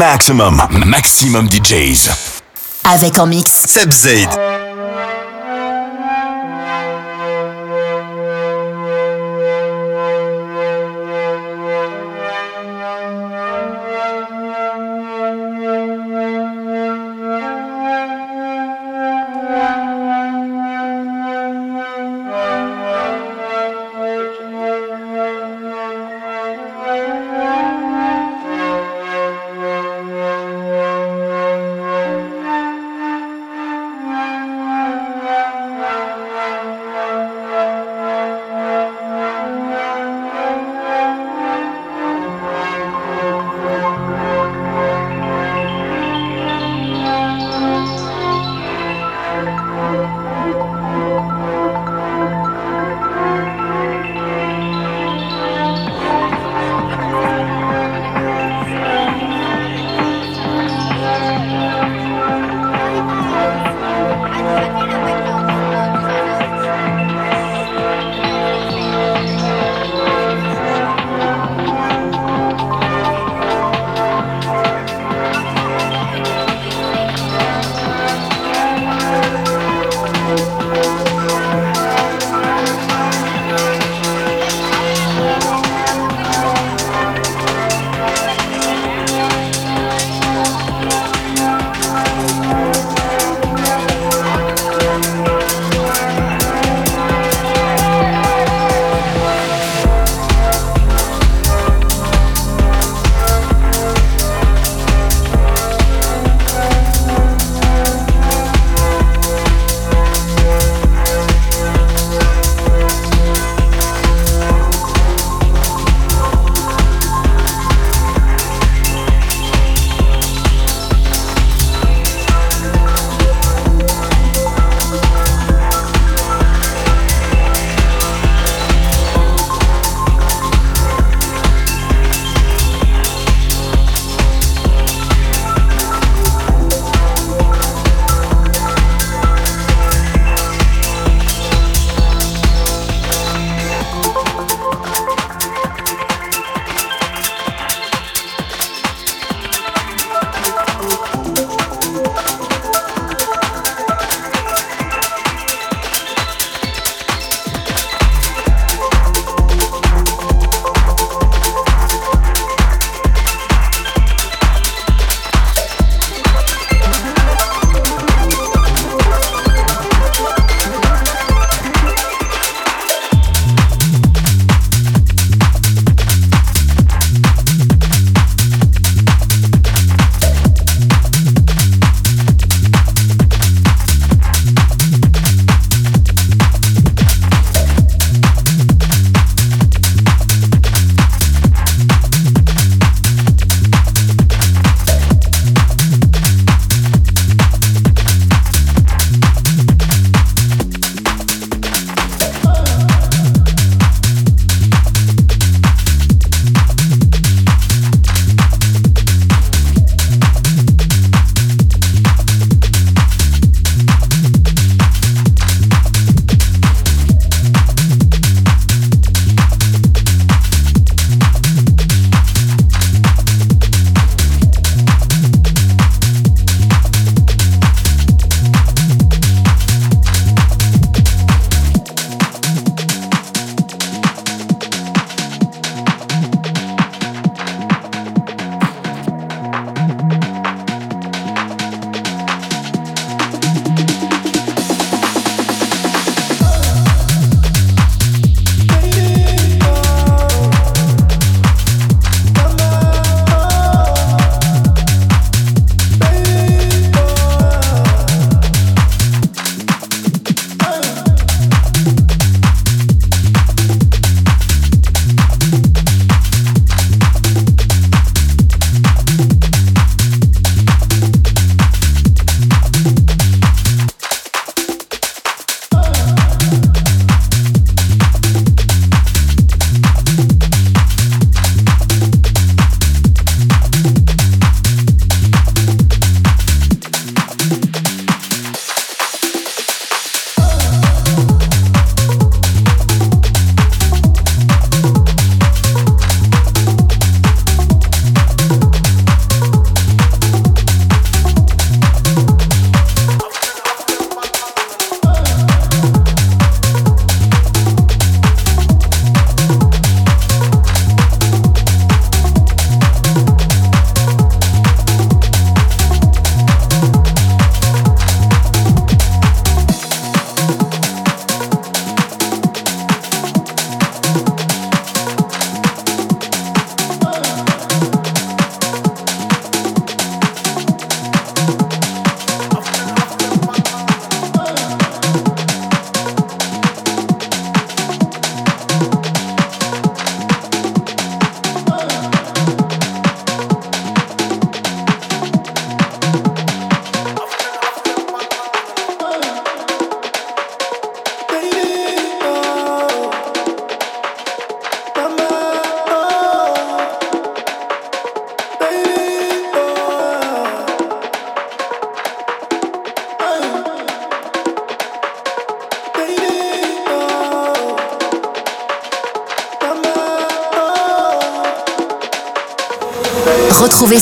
Maximum, maximum DJs. Avec en mix. Seb Zaid.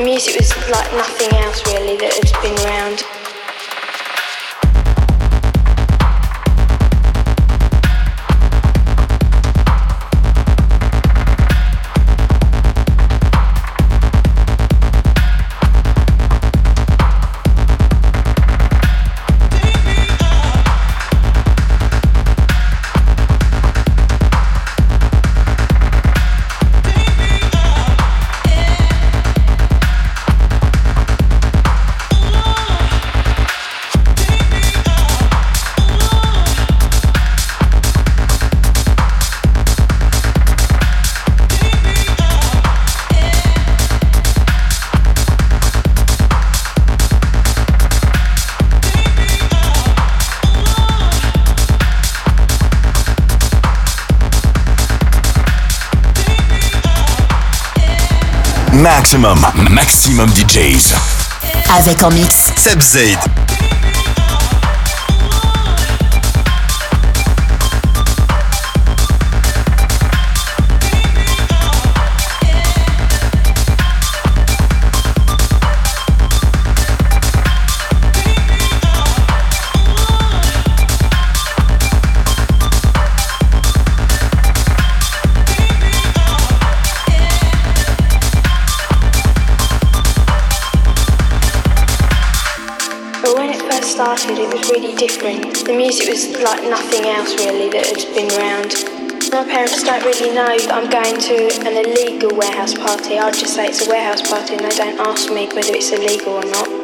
The music was like nothing Maximum, maximum DJs. Avec en mix. Seb Zaid. The music was like nothing else really that had been around. My parents don't really know that I'm going to an illegal warehouse party. I'd just say it's a warehouse party and they don't ask me whether it's illegal or not.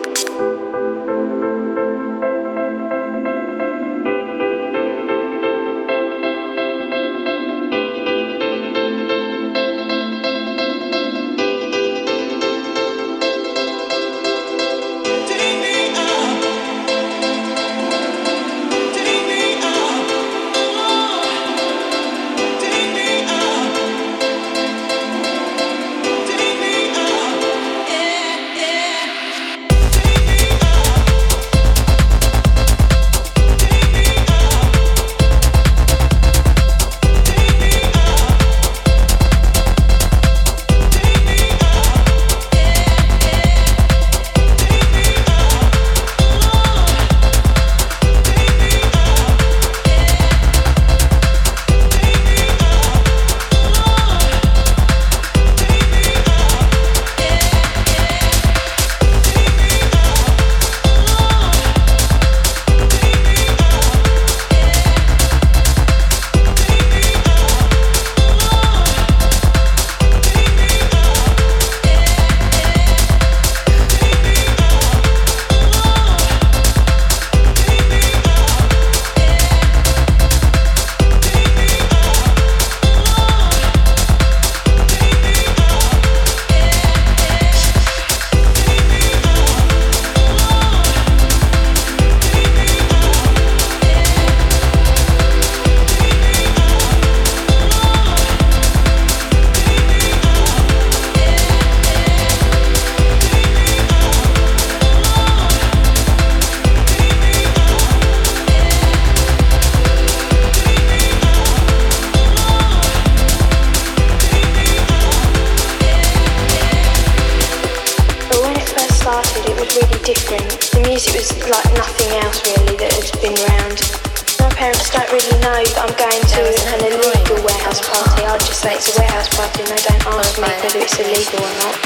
It's like nothing else really that has been around. My parents don't really know that I'm going to an illegal warehouse party. I just say it's a warehouse party and they don't ask me whether it's illegal or not.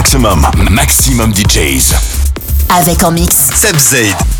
Maximum, maximum DJs. Avec en mix. Seb Zaid.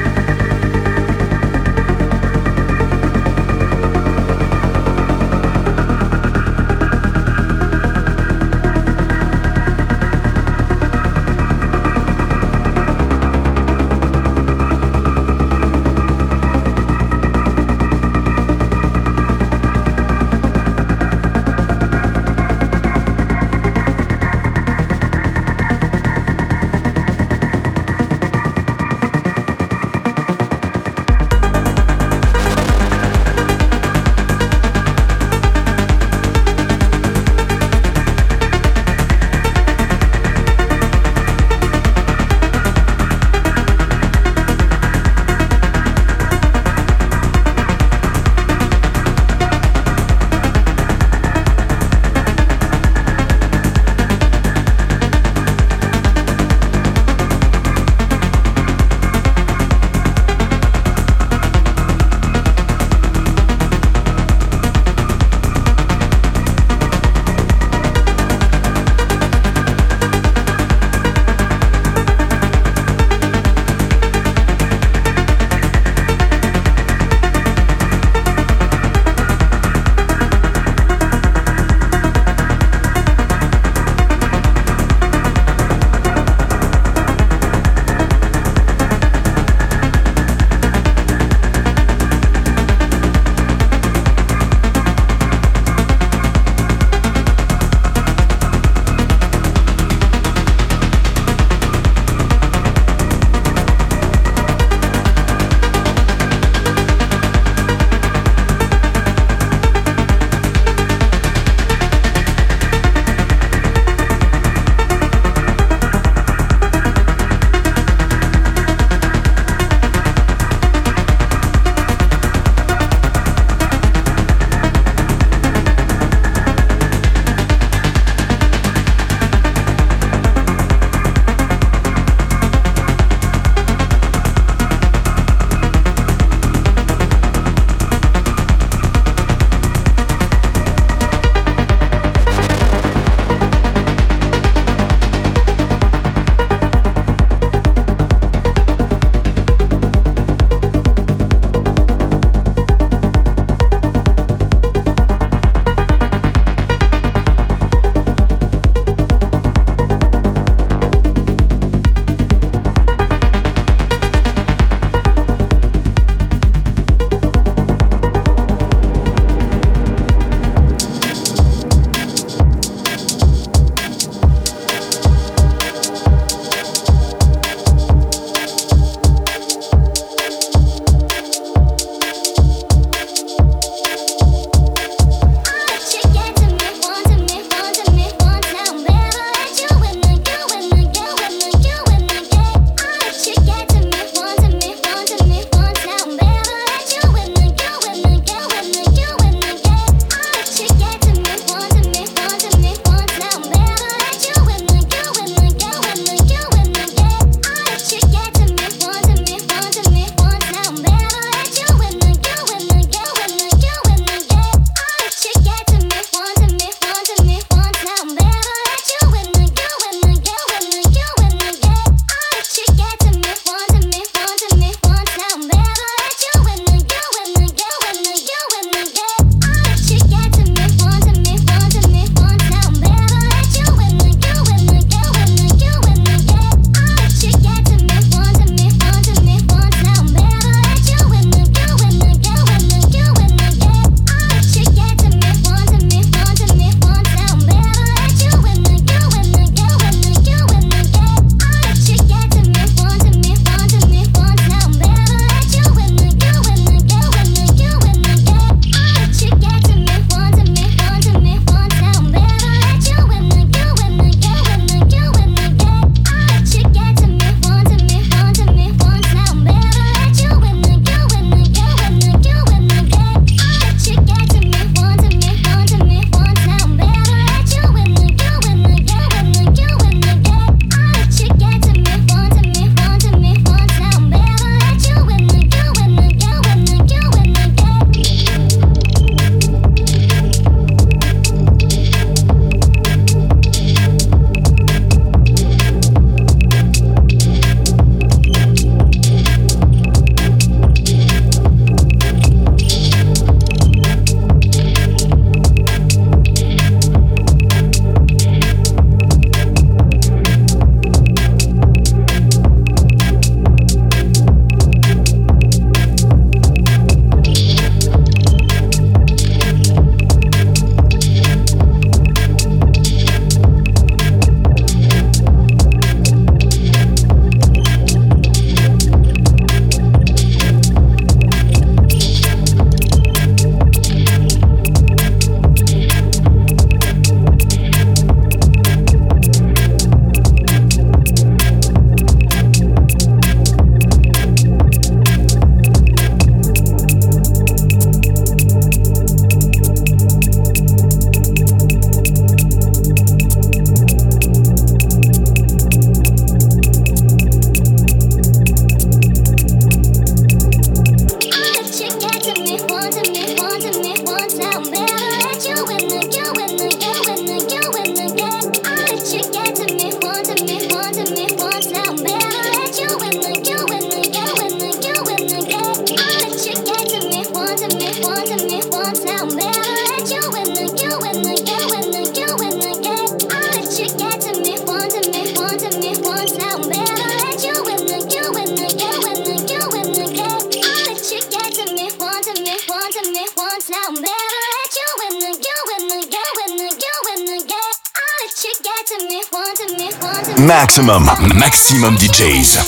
Maximum DJs.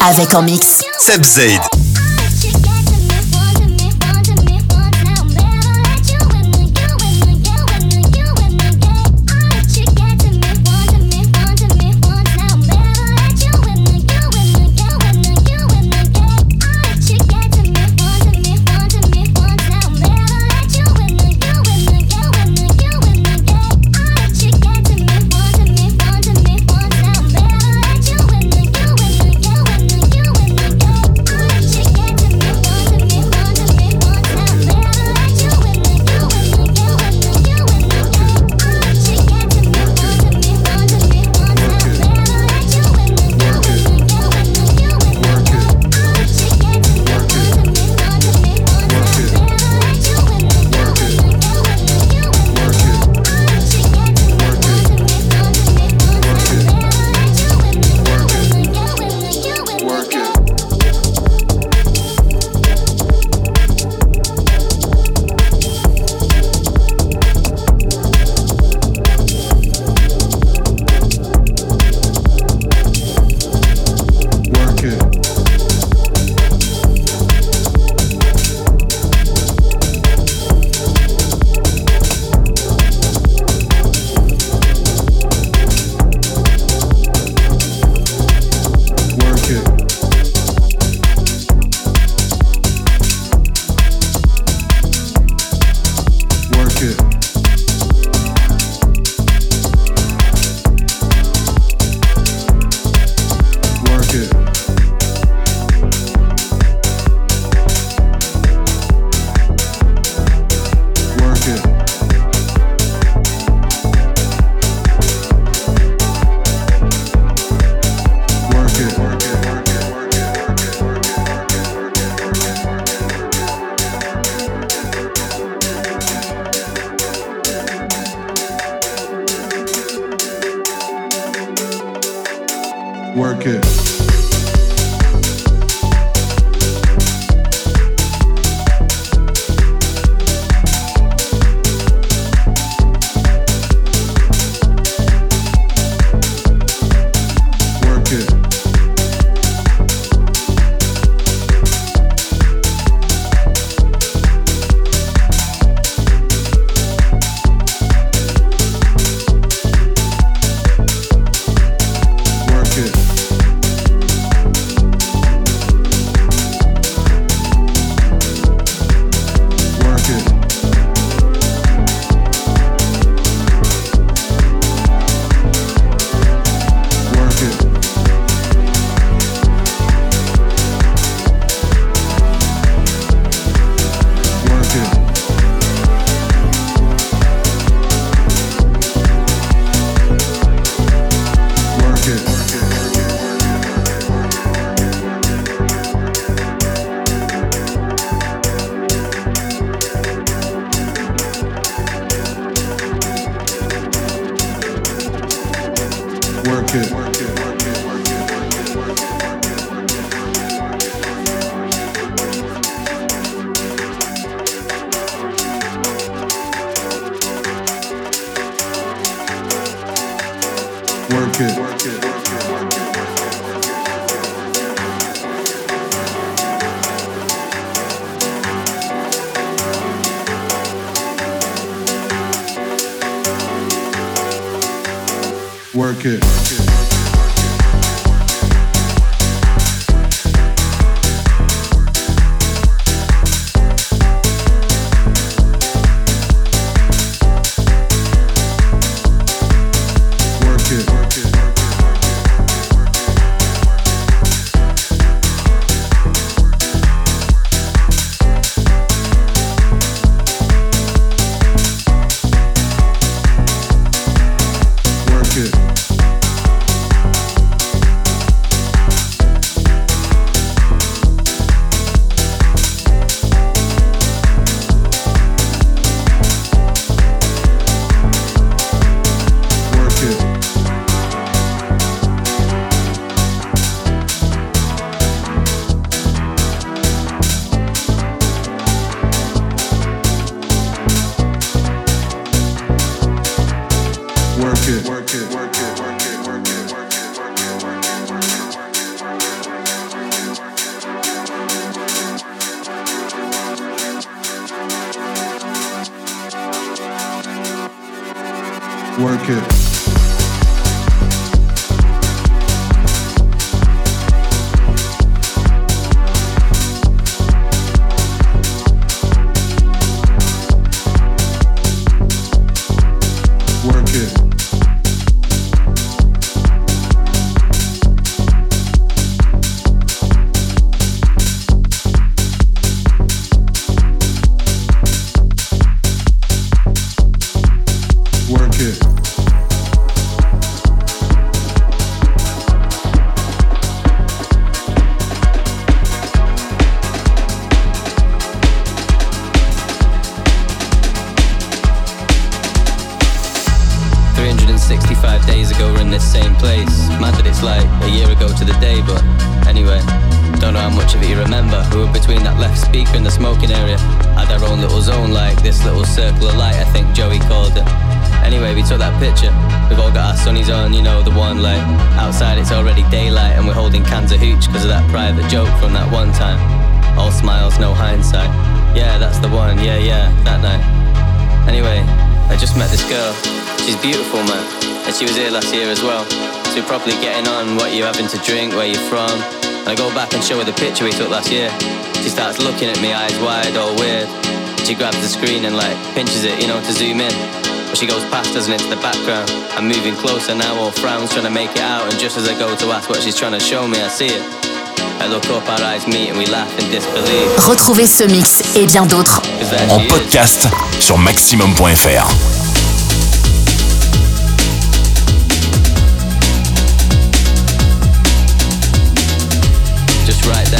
Avec en mix. Seb Zaid. work it. Work it. to the day, but anyway, don't know how much of it you remember. We were between that left speaker and the smoking area. Had our own little zone, like this little circle of light, I think Joey called it. Anyway, we took that picture. We've all got our sunnies on, you know, the one like outside it's already daylight and we're holding cans of hooch because of that private joke from that one time. All smiles, no hindsight. Yeah, that's the one, yeah, yeah, that night. Anyway, I just met this girl. She's beautiful, man, and she was here last year as well you're properly getting on, what you're having to drink, where you're from. And I go back and show her the picture we took last year. She starts looking at me, eyes wide, all weird. She grabs the screen and like pinches it, you know, to zoom in. But she goes past us and into the background. I'm moving closer now, all frowns, trying to make it out. And just as I go to ask what she's trying to show me, I see it. Retrouvez ce mix et bien d'autres en podcast sur maxximum.fr. right